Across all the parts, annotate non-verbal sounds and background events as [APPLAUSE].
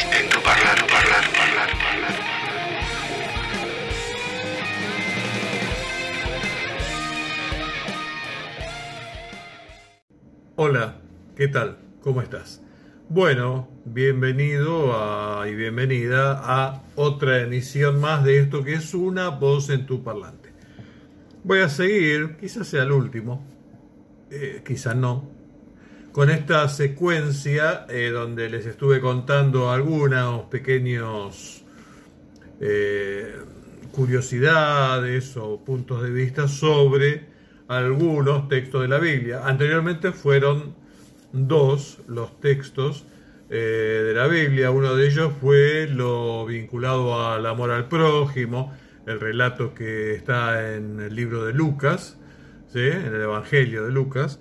en tu parlar, parlar, parlar, parlar. Hola, ¿qué tal? ¿Cómo estás? Bueno, bienvenido y bienvenida a otra emisión más de esto que es una voz en tu parlante. Voy a seguir, quizás sea el último, eh, quizás no, con esta secuencia eh, donde les estuve contando algunos pequeños eh, curiosidades o puntos de vista sobre algunos textos de la Biblia. Anteriormente fueron dos los textos eh, de la Biblia. Uno de ellos fue lo vinculado al amor al prójimo, el relato que está en el libro de Lucas, ¿sí? en el Evangelio de Lucas.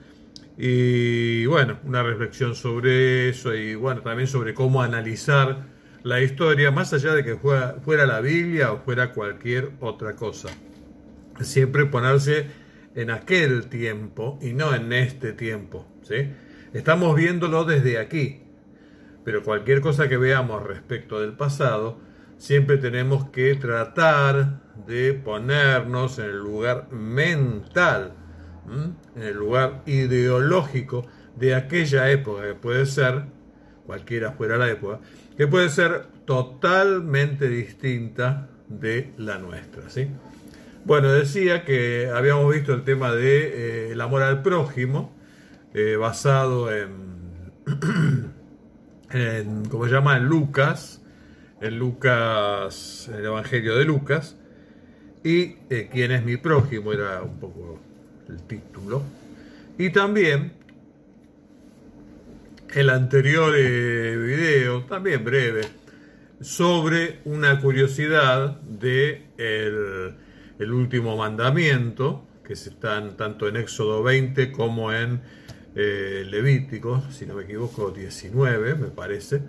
Y bueno, una reflexión sobre eso y bueno, también sobre cómo analizar la historia, más allá de que fuera, fuera la Biblia o fuera cualquier otra cosa. Siempre ponerse en aquel tiempo y no en este tiempo. ¿sí? Estamos viéndolo desde aquí, pero cualquier cosa que veamos respecto del pasado, siempre tenemos que tratar de ponernos en el lugar mental, en el lugar ideológico de aquella época, que puede ser, cualquiera fuera la época, que puede ser totalmente distinta de la nuestra. ¿sí? Bueno, decía que habíamos visto el tema de eh, amor al prójimo, eh, basado en, [CLEARS THROAT] en, ¿cómo se llama? En Lucas, en Lucas, en el Evangelio de Lucas, y eh, quién es mi prójimo era un poco el título. Y también el anterior eh, video, también breve, sobre una curiosidad de el, el último mandamiento, que se están tanto en Éxodo 20 como en eh, Levítico, si no me equivoco, 19, me parece.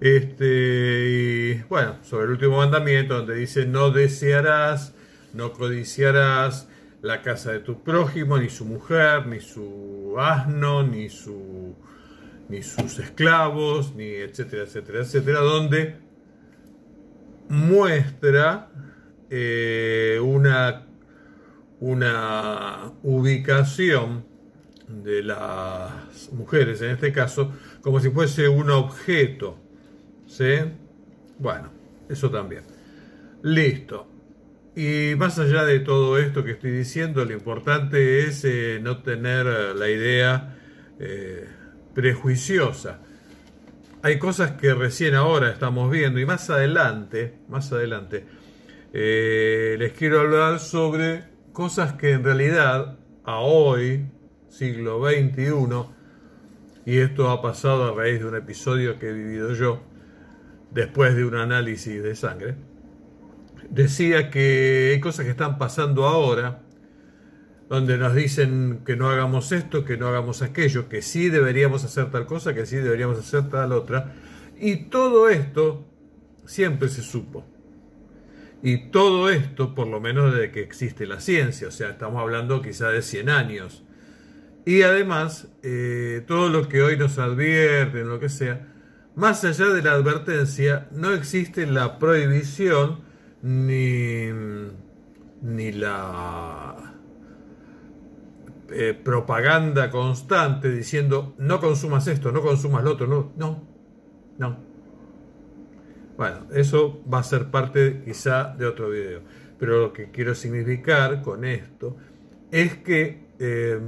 Este, y bueno, sobre el último mandamiento, donde dice: No desearás, no codiciarás la casa de tu prójimo, ni su mujer, ni su asno, ni, su, ni sus esclavos, ni etcétera, etcétera, etcétera, donde muestra eh, una, una ubicación de las mujeres, en este caso, como si fuese un objeto. ¿Sí? Bueno, eso también. Listo. Y más allá de todo esto que estoy diciendo, lo importante es eh, no tener la idea eh, prejuiciosa. Hay cosas que recién ahora estamos viendo y más adelante, más adelante, eh, les quiero hablar sobre cosas que en realidad a hoy, siglo XXI, y esto ha pasado a raíz de un episodio que he vivido yo, después de un análisis de sangre, decía que hay cosas que están pasando ahora, donde nos dicen que no hagamos esto, que no hagamos aquello, que sí deberíamos hacer tal cosa, que sí deberíamos hacer tal otra. Y todo esto siempre se supo. Y todo esto, por lo menos desde que existe la ciencia, o sea, estamos hablando quizá de 100 años. Y además, eh, todo lo que hoy nos advierten, lo que sea, más allá de la advertencia, no existe la prohibición ni, ni la eh, propaganda constante diciendo no consumas esto, no consumas lo otro, no, no, no. Bueno, eso va a ser parte quizá de otro video, pero lo que quiero significar con esto es que eh,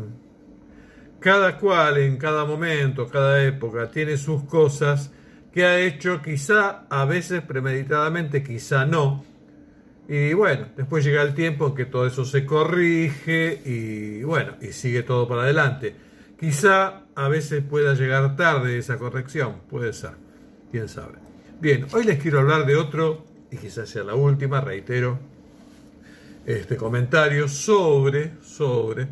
cada cual en cada momento, cada época tiene sus cosas que ha hecho quizá a veces premeditadamente, quizá no, y bueno, después llega el tiempo en que todo eso se corrige y bueno, y sigue todo para adelante. Quizá a veces pueda llegar tarde esa corrección, puede ser, quién sabe. Bien, hoy les quiero hablar de otro, y quizás sea la última, reitero, este comentario sobre, sobre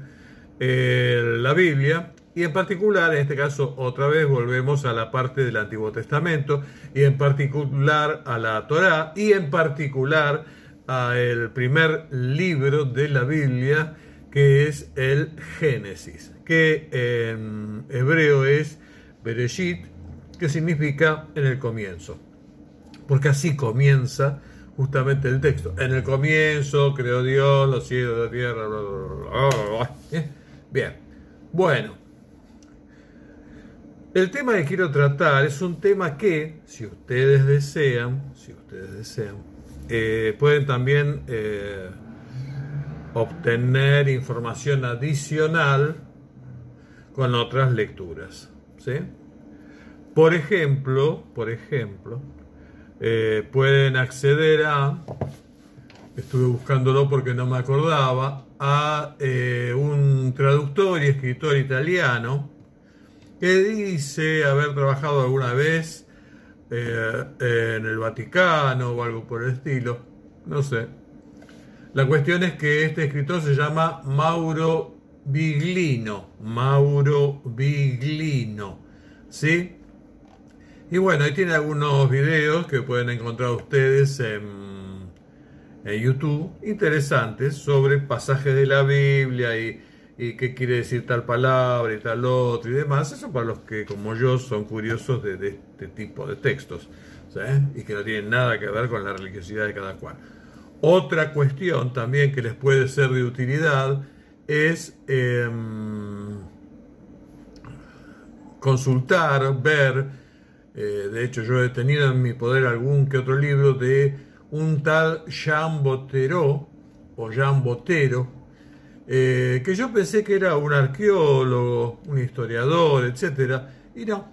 eh, la Biblia y en particular, en este caso, otra vez volvemos a la parte del Antiguo Testamento y en particular a la Torá y en particular al primer libro de la Biblia que es el Génesis, que en hebreo es Bereshit, que significa en el comienzo. porque así comienza justamente el texto. En el comienzo creó Dios los cielos, la tierra, bla, bla, bla. ¿Eh? Bien, bueno. El tema que quiero tratar es un tema que, si ustedes desean, si ustedes desean, eh, pueden también eh, obtener información adicional con otras lecturas. ¿sí? Por ejemplo, por ejemplo, eh, pueden acceder a, estuve buscándolo porque no me acordaba, a un traductor y escritor italiano que dice haber trabajado alguna vez eh, en el Vaticano o algo por el estilo, no sé. La cuestión es que este escritor se llama Mauro Biglino, Mauro Biglino, ¿sí? Y bueno, ahí tiene algunos videos que pueden encontrar ustedes en, en YouTube, interesantes, sobre pasajes de la Biblia y, y, qué quiere decir tal palabra y tal otro y demás. Eso para los que, como yo, son curiosos de, este tipo de textos y que no tienen nada que ver con la religiosidad de cada cual. Otra cuestión también que les puede ser de utilidad es eh, consultar, ver, eh, de hecho, yo he tenido en mi poder algún que otro libro de un tal Jean Botero, o Jean Botero, eh, que yo pensé que era un arqueólogo, un historiador, etc. Y no,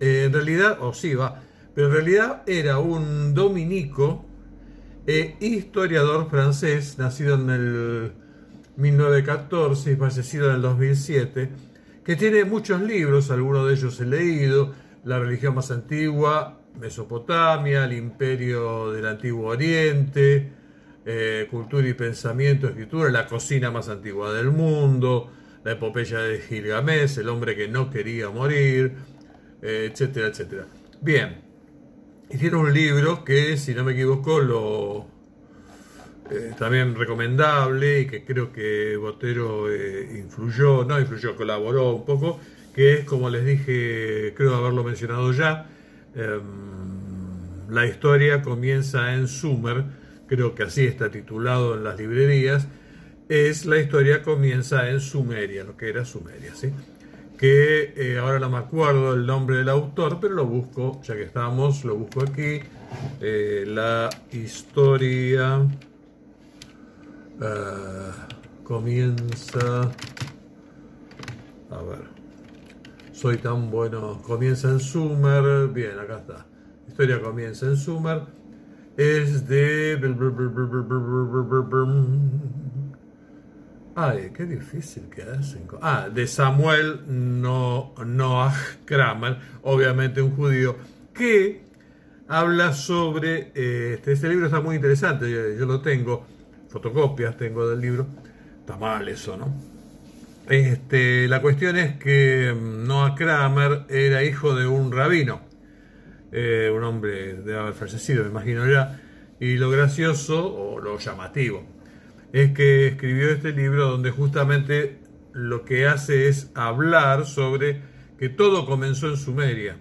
eh, en realidad, o sí va, pero en realidad era un dominico e historiador francés, nacido en el 1914 y fallecido en el 2007, que tiene muchos libros, algunos de ellos he leído, la religión más antigua, Mesopotamia, el imperio del Antiguo Oriente, eh, cultura y pensamiento, escritura, la cocina más antigua del mundo, la epopeya de Gilgamesh, el hombre que no quería morir, eh, etcétera, etcétera. Bien, hicieron un libro que, si no me equivoco, lo eh, también recomendable y que creo que Botero influyó, no influyó, colaboró un poco, que es, como les dije, creo haberlo mencionado ya, eh, la historia comienza en Sumer, creo que así está titulado en las librerías, es la historia comienza en Sumeria, lo que era Sumeria, ¿sí? que eh, ahora no me acuerdo el nombre del autor, pero lo busco, ya que estamos, lo busco aquí, eh, la historia eh, comienza, a ver, soy tan bueno. Comienza en Sumer. Bien, acá está. Historia comienza en Sumer. Es de. Ay, qué difícil que hacen. Ah, de Samuel no, Noah Kramer, obviamente un judío, que habla sobre. Este, este libro está muy interesante, yo, yo lo tengo, fotocopias tengo del libro. Está mal eso, ¿no? Este, la cuestión es que mm, Noah Kramer era hijo de un rabino, eh, un hombre de haber fallecido, me imagino ya, y lo gracioso o lo llamativo es que escribió este libro donde justamente lo que hace es hablar sobre que todo comenzó en Sumeria,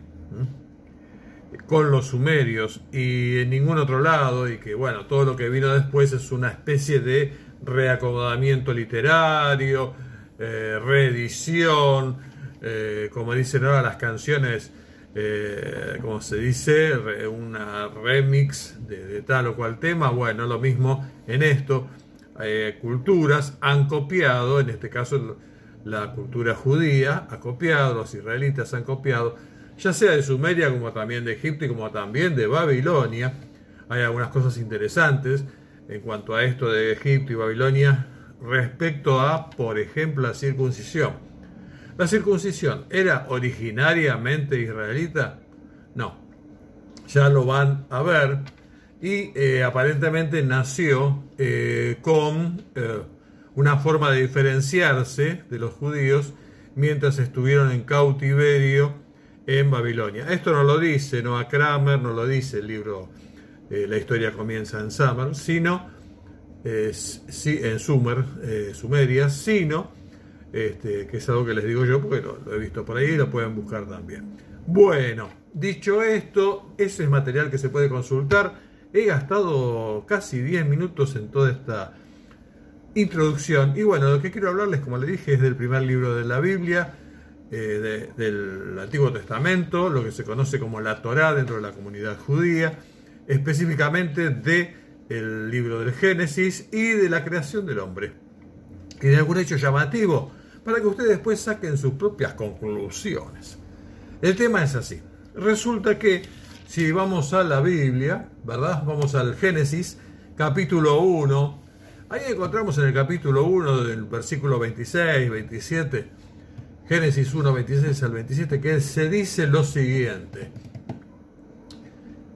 con los sumerios y en ningún otro lado, y que bueno, todo lo que vino después es una especie de reacomodamiento literario, eh, reedición, eh, como dicen ahora las canciones, eh, como se dice, una remix de, tal o cual tema. Bueno, lo mismo en esto. culturas han copiado, en este caso la cultura judía ha copiado, los israelitas han copiado, ya sea de Sumeria como también de Egipto y como también de Babilonia. Hay algunas cosas interesantes en cuanto a esto de Egipto y Babilonia respecto a, por ejemplo, la circuncisión. ¿La circuncisión era originariamente israelita? No. Ya lo van a ver. Y eh, aparentemente nació eh, con eh, una forma de diferenciarse de los judíos mientras estuvieron en cautiverio en Babilonia. Esto no lo dice Noah Kramer, no lo dice el libro La historia comienza en Summer, sino sí, en Sumer, Sumeria, sino, este, que es algo que les digo yo porque lo, he visto por ahí y lo pueden buscar también. Bueno, dicho esto, ese es material que se puede consultar. He gastado casi 10 minutos en toda esta introducción. Y bueno, lo que quiero hablarles, como le dije, es del primer libro de la Biblia, eh, de, del Antiguo Testamento, lo que se conoce como la Torá dentro de la comunidad judía, específicamente de el libro del Génesis y de la creación del hombre. Y de algún hecho llamativo, para que ustedes después saquen sus propias conclusiones. El tema es así. Resulta que si vamos a la Biblia, ¿verdad? Vamos al Génesis, capítulo 1. Ahí encontramos en el capítulo 1 del versículo 26, 27, Génesis 1, 26 al 27, que se dice lo siguiente.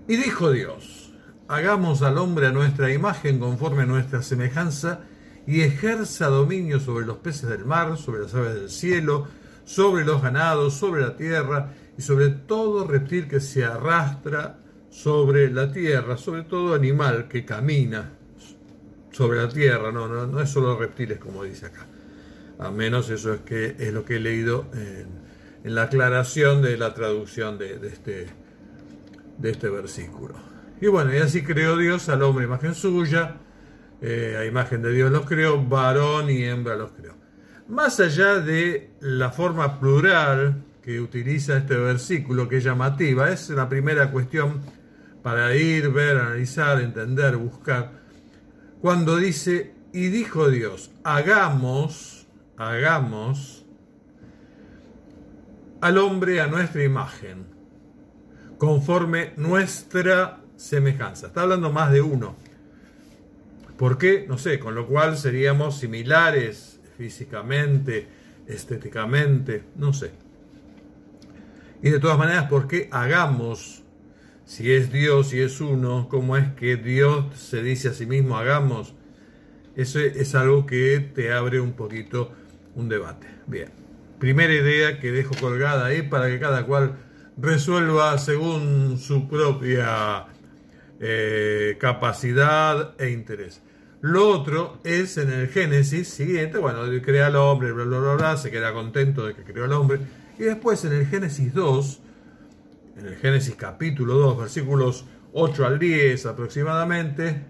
Y dijo Dios, hagamos al hombre a nuestra imagen conforme a nuestra semejanza, y ejerza dominio sobre los peces del mar, sobre las aves del cielo, sobre los ganados, sobre la tierra, y sobre todo reptil que se arrastra sobre la tierra, sobre todo animal que camina sobre la tierra, no, no, no es solo reptiles como dice acá, a menos eso es, que, es lo que he leído en, la aclaración de la traducción de, de, este, de este versículo. Y bueno, y así creó Dios al hombre, imagen suya, eh, a imagen de Dios los creó, varón y hembra los creó. Más allá de la forma plural que utiliza este versículo, que es llamativa, es la primera cuestión para ir, ver, analizar, entender, buscar. Cuando dice, y dijo Dios, hagamos, hagamos al hombre a nuestra imagen, conforme nuestra semejanza. Está hablando más de uno. ¿Por qué? No sé, con lo cual seríamos similares físicamente, estéticamente, no sé. Y de todas maneras, ¿por qué hagamos? Si es Dios y es uno, ¿cómo es que Dios se dice a sí mismo hagamos? Eso es algo que te abre un poquito un debate. Bien, primera idea que dejo colgada ahí para que cada cual resuelva según su propia eh, capacidad e interés. Lo otro es en el Génesis siguiente, bueno, crea al hombre, bla, bla, bla, bla, se queda contento de que creó al hombre y después en el Génesis 2, en el Génesis capítulo 2, versículos 8 al 10 aproximadamente,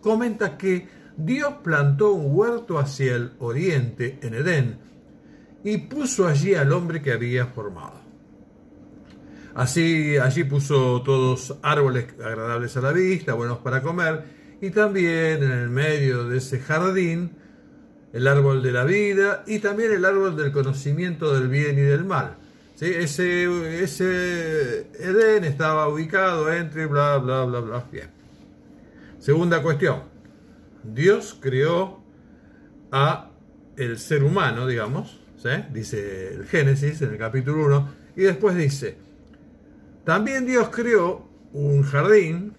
comenta que Dios plantó un huerto hacia el oriente, en Edén, y puso allí al hombre que había formado. Así, allí puso todos árboles agradables a la vista, buenos para comer, y también en el medio de ese jardín el árbol de la vida y también el árbol del conocimiento del bien y del mal. ¿Sí? Ese, ese Edén estaba ubicado entre bla, bla, bla, bla. Bien. Segunda cuestión. Dios creó a el ser humano, digamos, dice el Génesis en el capítulo 1, y después dice, también Dios creó un jardín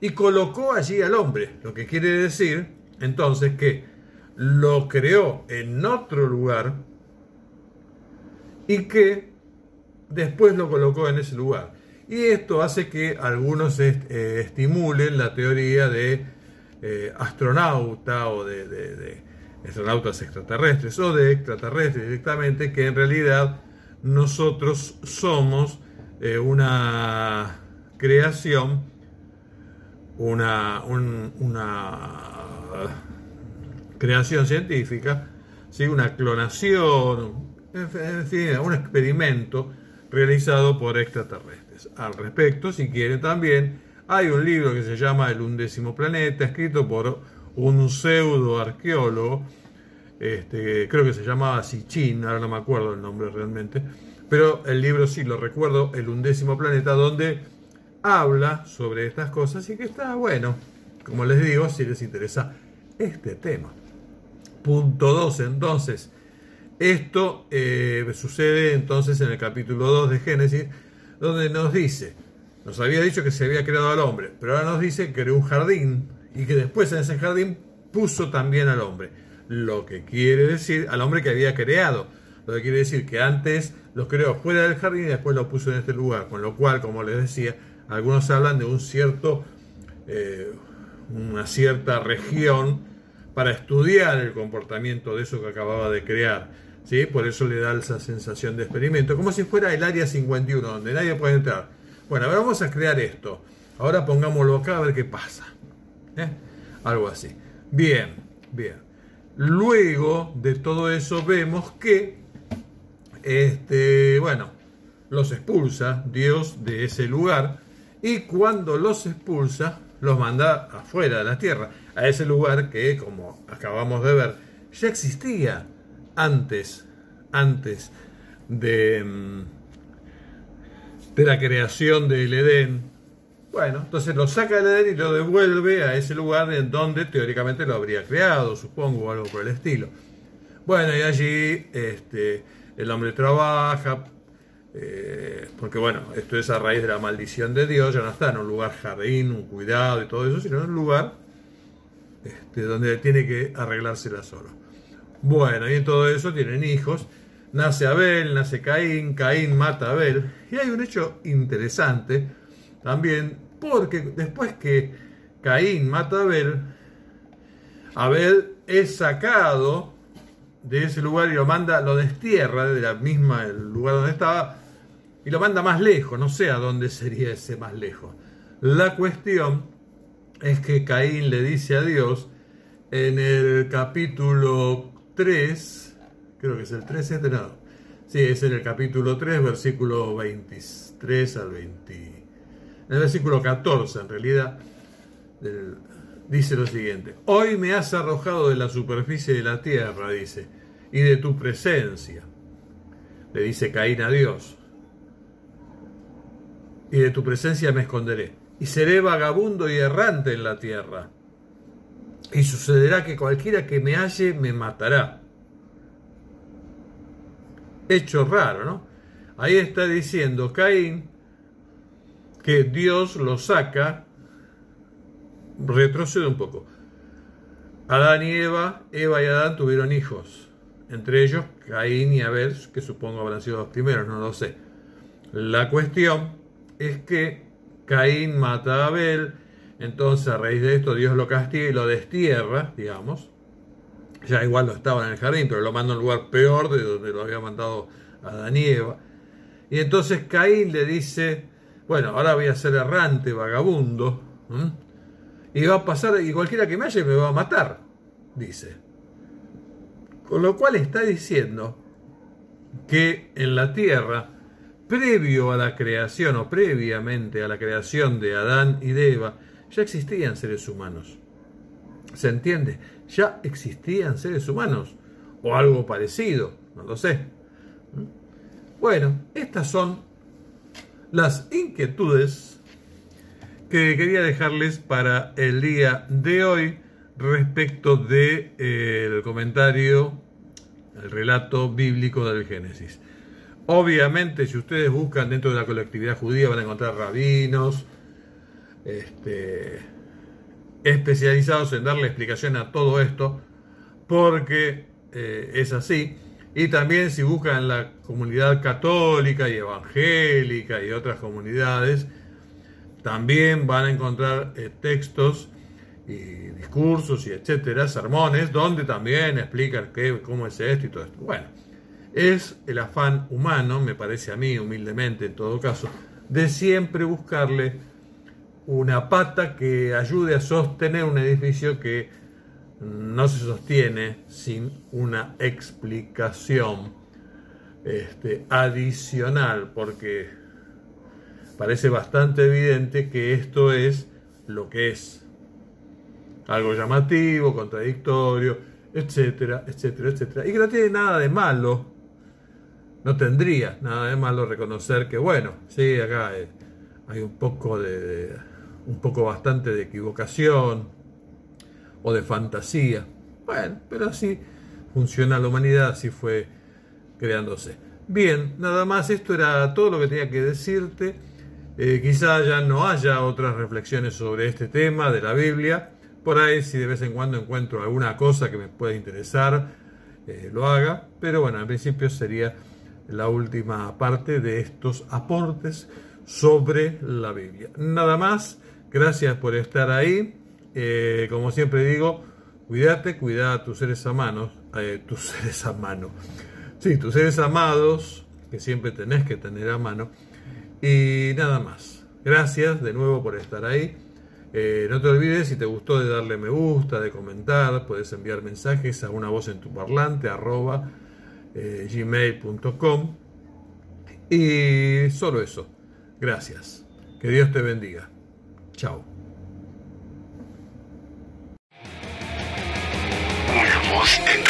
y colocó allí al hombre, lo que quiere decir entonces que lo creó en otro lugar y que después lo colocó en ese lugar. Y esto hace que algunos eh, estimulen la teoría de eh, astronauta o de, astronautas extraterrestres o de extraterrestres directamente, que en realidad nosotros somos eh, una creación, una, una creación científica, ¿sí? una clonación, en fin, un experimento realizado por extraterrestres. Al respecto, si quieren también, hay un libro que se llama El undécimo planeta, escrito por un pseudo arqueólogo, este, creo que se llamaba Sichin, ahora no me acuerdo el nombre realmente, pero el libro sí lo recuerdo, El undécimo planeta, donde habla sobre estas cosas y que está bueno, como les digo, si les interesa este tema. Punto 2, entonces. Esto eh, sucede entonces en el capítulo 2 de Génesis, donde nos dice, nos había dicho que se había creado al hombre, pero ahora nos dice que creó un jardín y que después en ese jardín puso también al hombre. Lo que quiere decir al hombre que había creado. Lo que quiere decir que antes lo creó fuera del jardín y después lo puso en este lugar. Con lo cual, como les decía, algunos hablan de un cierto, eh, una cierta región para estudiar el comportamiento de eso que acababa de crear. ¿sí? Por eso le da esa sensación de experimento, como si fuera el área 51, donde nadie puede entrar. Bueno, ahora vamos a crear esto. Ahora pongámoslo acá a ver qué pasa. ¿eh? Algo así. Bien, bien. Luego de todo eso vemos que, este, bueno, los expulsa Dios de ese lugar y cuando los expulsa los manda afuera de la tierra, a ese lugar que, como acabamos de ver, ya existía antes, antes de, mm, de la creación del Edén. Bueno, entonces lo saca del Edén y lo devuelve a ese lugar en donde teóricamente lo habría creado, supongo, o algo por el estilo. Bueno, y allí este, el hombre trabaja, eh, porque bueno, esto es a raíz de la maldición de Dios, ya no está en un lugar jardín, un cuidado y todo eso, sino en un lugar este, donde tiene que arreglársela solo. Bueno, y en todo eso tienen hijos. Nace Abel, nace Caín, Caín mata a Abel. Y hay un hecho interesante también, porque después que Caín mata a Abel, Abel es sacado de ese lugar y lo manda, lo destierra de la misma el lugar donde estaba y lo manda más lejos, no sé a dónde sería ese más lejos. La cuestión es que Caín le dice a Dios en el capítulo 3, creo que es el 13, no, sí, es en el capítulo 3, versículo 23 al 20, en el versículo 14 en realidad, dice lo siguiente, hoy me has arrojado de la superficie de la tierra, dice, y de tu presencia, le dice Caín a Dios y de tu presencia me esconderé, y seré vagabundo y errante en la tierra. Y sucederá que cualquiera que me halle me matará. Hecho raro, ¿no? Ahí está diciendo Caín que Dios lo saca, retrocede un poco. Adán y Eva, Eva y Adán tuvieron hijos, entre ellos Caín y Abel, que supongo habrán sido los primeros, no lo sé. La cuestión es que Caín mata a Abel, entonces a raíz de esto Dios lo castiga y lo destierra, digamos. Ya igual lo estaba en el jardín, pero lo manda a un lugar peor de donde lo había mandado a y Y entonces Caín le dice, bueno, ahora voy a ser errante, vagabundo, y va a pasar, y cualquiera que me haya me va a matar, dice. Con lo cual está diciendo que en la tierra previo a la creación o previamente a la creación de Adán y de Eva, ya existían seres humanos. ¿Se entiende? Ya existían seres humanos o algo parecido, no lo sé. Bueno, estas son las inquietudes que quería dejarles para el día de hoy respecto del de, eh, comentario, el relato bíblico del Génesis. Obviamente, si ustedes buscan dentro de la colectividad judía, van a encontrar rabinos este, especializados en darle explicación a todo esto, porque eh, es así. Y también si buscan la comunidad católica y evangélica y otras comunidades, también van a encontrar eh, textos y discursos y etcétera, sermones, donde también explican qué, cómo es esto y todo esto. Bueno, es el afán humano, me parece a mí, humildemente en todo caso, de siempre buscarle una pata que ayude a sostener un edificio que no se sostiene sin una explicación este, adicional, porque parece bastante evidente que esto es lo que es. Algo llamativo, contradictorio, etcétera, etcétera, etcétera. Y que no tiene nada de malo no tendría nada de malo reconocer que, bueno, sí, acá hay, un poco de, un poco bastante de equivocación o de fantasía. Bueno, pero así funciona la humanidad, así fue creándose. Bien, nada más, esto era todo lo que tenía que decirte. Eh, quizá ya no haya otras reflexiones sobre este tema de la Biblia. Por ahí, si de vez en cuando encuentro alguna cosa que me pueda interesar, eh, lo haga. Pero bueno, en principio sería la última parte de estos aportes sobre la Biblia. Nada más, gracias por estar ahí. Eh, como siempre digo, cuídate, cuida a tus seres a manos, eh, tus [LAUGHS] seres a Sí, tus seres amados, que siempre tenés que tener a mano. Y nada más. Gracias de nuevo por estar ahí. Eh, no te olvides, si te gustó, de darle me gusta, de comentar. Puedes enviar mensajes a una voz en tu parlante, arroba gmail.com. Y solo eso. Gracias. Que Dios te bendiga. Chao. Una